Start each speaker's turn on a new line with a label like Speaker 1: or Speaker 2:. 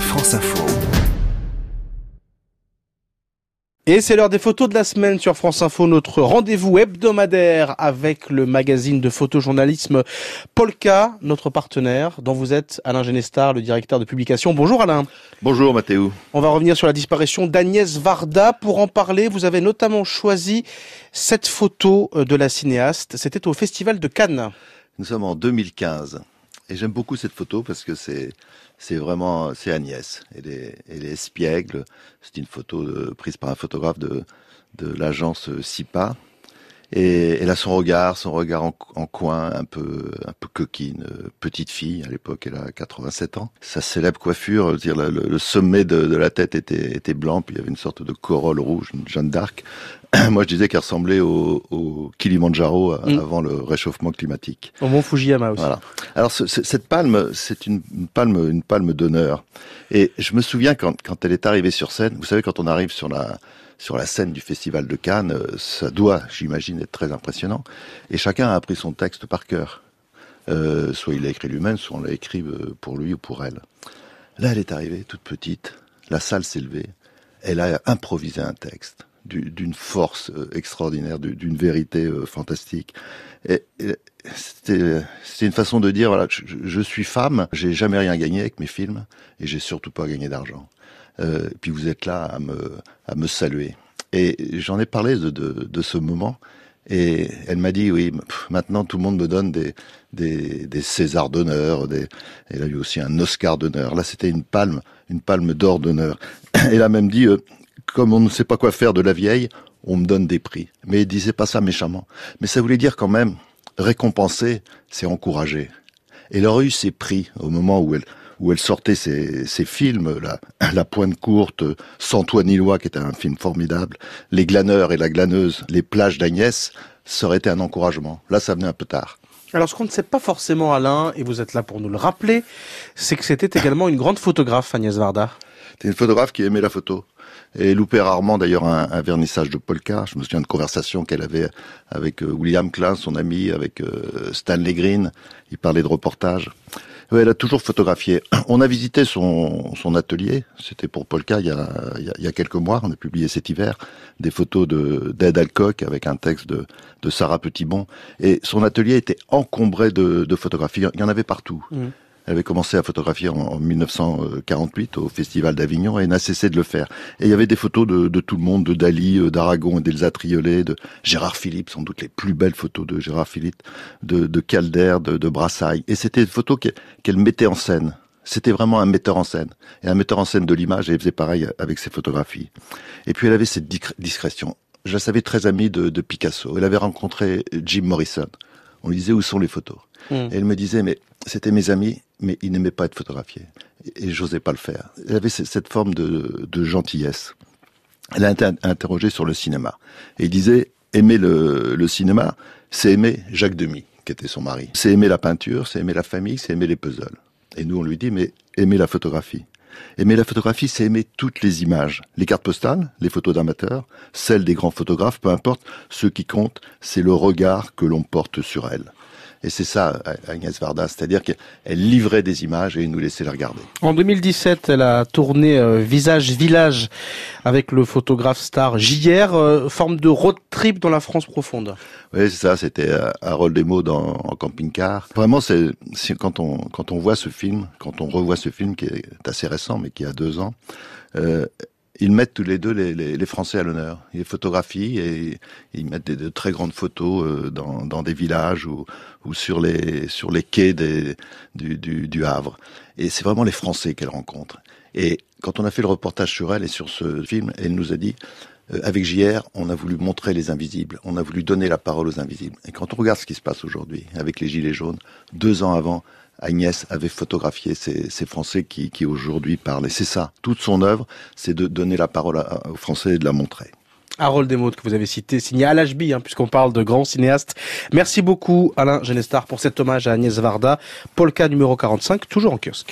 Speaker 1: France Info.
Speaker 2: Et c'est l'heure des photos de la semaine sur France Info, notre rendez-vous hebdomadaire avec le magazine de photojournalisme Polka, notre partenaire, dont vous êtes Alain Genestar, le directeur de publication. Bonjour Alain.
Speaker 3: Bonjour Mathéo.
Speaker 2: On va revenir sur la disparition d'Agnès Varda. Pour en parler, vous avez notamment choisi cette photo euh, de la cinéaste. C'était au Festival de Cannes.
Speaker 3: Nous sommes en 2015. Et j'aime beaucoup cette photo parce que c'est vraiment c'est Agnès. Elle est, espiègle. C'est une photo de, prise par un photographe de, de l'agence SIPA. Et elle a son regard, son regard en, en, coin, un peu, un peu coquine, petite fille. À l'époque, elle a 87 ans. Sa célèbre coiffure, dire le, le, sommet de, de, la tête était, était blanc, puis il y avait une sorte de corolle rouge, une Jeanne d'Arc. Moi, je disais qu'elle ressemblait au, au Kilimanjaro mm. avant le réchauffement climatique.
Speaker 2: Au mont Fujiyama aussi.
Speaker 3: Voilà. Alors, ce, cette palme, c'est une, une, palme, une palme d'honneur. Et je me souviens quand, quand elle est arrivée sur scène. Vous savez, quand on arrive sur la sur la scène du Festival de Cannes, euh, ça doit, j'imagine, être très impressionnant. Et chacun a appris son texte par cœur. Euh, soit il l'a écrit lui-même, soit on l'a écrit euh, pour lui ou pour elle. Là, elle est arrivée, toute petite. La salle s'est levée. Elle a improvisé un texte d'une force extraordinaire, d'une vérité fantastique. C'était une façon de dire voilà, je, je suis femme, j'ai jamais rien gagné avec mes films et j'ai surtout pas gagné d'argent. Euh, puis vous êtes là à me, à me saluer. Et j'en ai parlé de, de, de, ce moment. Et elle m'a dit, oui, maintenant tout le monde me donne des, des, des Césars d'honneur, elle a eu aussi un Oscar d'honneur. Là, c'était une palme, une palme d'or d'honneur. Elle a même dit, euh, comme on ne sait pas quoi faire de la vieille, on me donne des prix. Mais il disait pas ça méchamment. Mais ça voulait dire quand même, récompenser, c'est encourager. Elle aurait eu ses prix au moment où elle, où elle sortait ses, films, la, la Pointe courte, Sans toi ni loi, qui était un film formidable, Les glaneurs et la glaneuse, Les plages d'Agnès, ça aurait été un encouragement. Là, ça venait un peu tard.
Speaker 2: Alors, ce qu'on ne sait pas forcément, Alain, et vous êtes là pour nous le rappeler, c'est que c'était également une grande photographe, Agnès Varda.
Speaker 3: C'était une photographe qui aimait la photo. Et loupait rarement d'ailleurs un, vernissage de polka. Je me souviens de conversations qu'elle avait avec euh, William Klein, son ami, avec euh, Stanley Green. Il parlait de reportage. Oui, elle a toujours photographié. On a visité son, atelier, c'était pour Polka il y, a, quelques mois, on a publié cet hiver des photos de d'Ed Alcock avec un texte de, Sarah Petitbon. Et son atelier était encombré de, de photographies, il y en avait partout. Mmh. Elle avait commencé à photographier en, 1948 au Festival d'Avignon et n'a cessé de le faire. Et il y avait des photos de, de tout le monde, de Dali, euh, d'Aragon, d'Elsa Triolet, de Gérard Philippe, sans doute les plus belles photos de Gérard Philippe, de, de Calder, de, de Brassailles. Et c'était des photos qu'elle mettait en scène. C'était vraiment un metteur en scène. Et un metteur en scène de l'image, et elle faisait pareil avec ses photographies. Et puis elle avait cette discrétion. Je la savais très amie de, de Picasso. Elle avait rencontré Jim Morrison. On lui disait où sont les photos? Mmh. Et elle me disait, mais c'était mes amis, mais ils n'aimaient pas être photographiés. Et, j'osais pas le faire. Elle avait cette forme de, de gentillesse. Elle a été interrogée sur le cinéma. Et il disait, aimer le, le cinéma, c'est aimer Jacques Demy, qui était son mari. C'est aimer la peinture, c'est aimer la famille, c'est aimer les puzzles. Et nous, on lui dit, mais aimer la photographie. Aimer la photographie, c'est aimer toutes les images. Les cartes postales, les photos d'amateurs, celles des grands photographes, peu importe. Ce qui compte, c'est le regard que l'on porte sur elles. Et c'est ça, Agnès Varda, c'est-à-dire qu'elle livrait des images et nous laissait les regarder.
Speaker 2: En 2017, elle a tourné euh, Visage Village avec le photographe star JR, euh, forme de road trip dans la France profonde.
Speaker 3: Oui, c'est ça, c'était euh, Harold Demo dans, en camping-car. Vraiment, c'est quand on, quand on voit ce film, quand on revoit ce film qui est assez récent, mais qui a deux ans, euh, ils mettent tous les deux les, les, les Français à l'honneur. Ils photographient et ils mettent des, de très grandes photos euh, dans, dans, des villages ou, ou, sur les sur les quais des, du, du, du Havre. Et c'est vraiment les Français qu'elle rencontre. Et quand on a fait le reportage sur elle et sur ce film, elle nous a dit euh, avec JR, on a voulu montrer les invisibles, on a voulu donner la parole aux invisibles. Et quand on regarde ce qui se passe aujourd'hui avec les Gilets jaunes, deux ans avant, Agnès avait photographié ces, Français qui, aujourd'hui parlent. Et c'est ça, toute son œuvre, c'est de donner la parole aux Français et de la montrer.
Speaker 2: Harold Desmottes que vous avez cité, signé à l'HB, hein, puisqu'on parle de grands cinéastes. Merci beaucoup Alain Genestar pour cet hommage à Agnès Varda. Polka numéro 45, toujours en kiosque.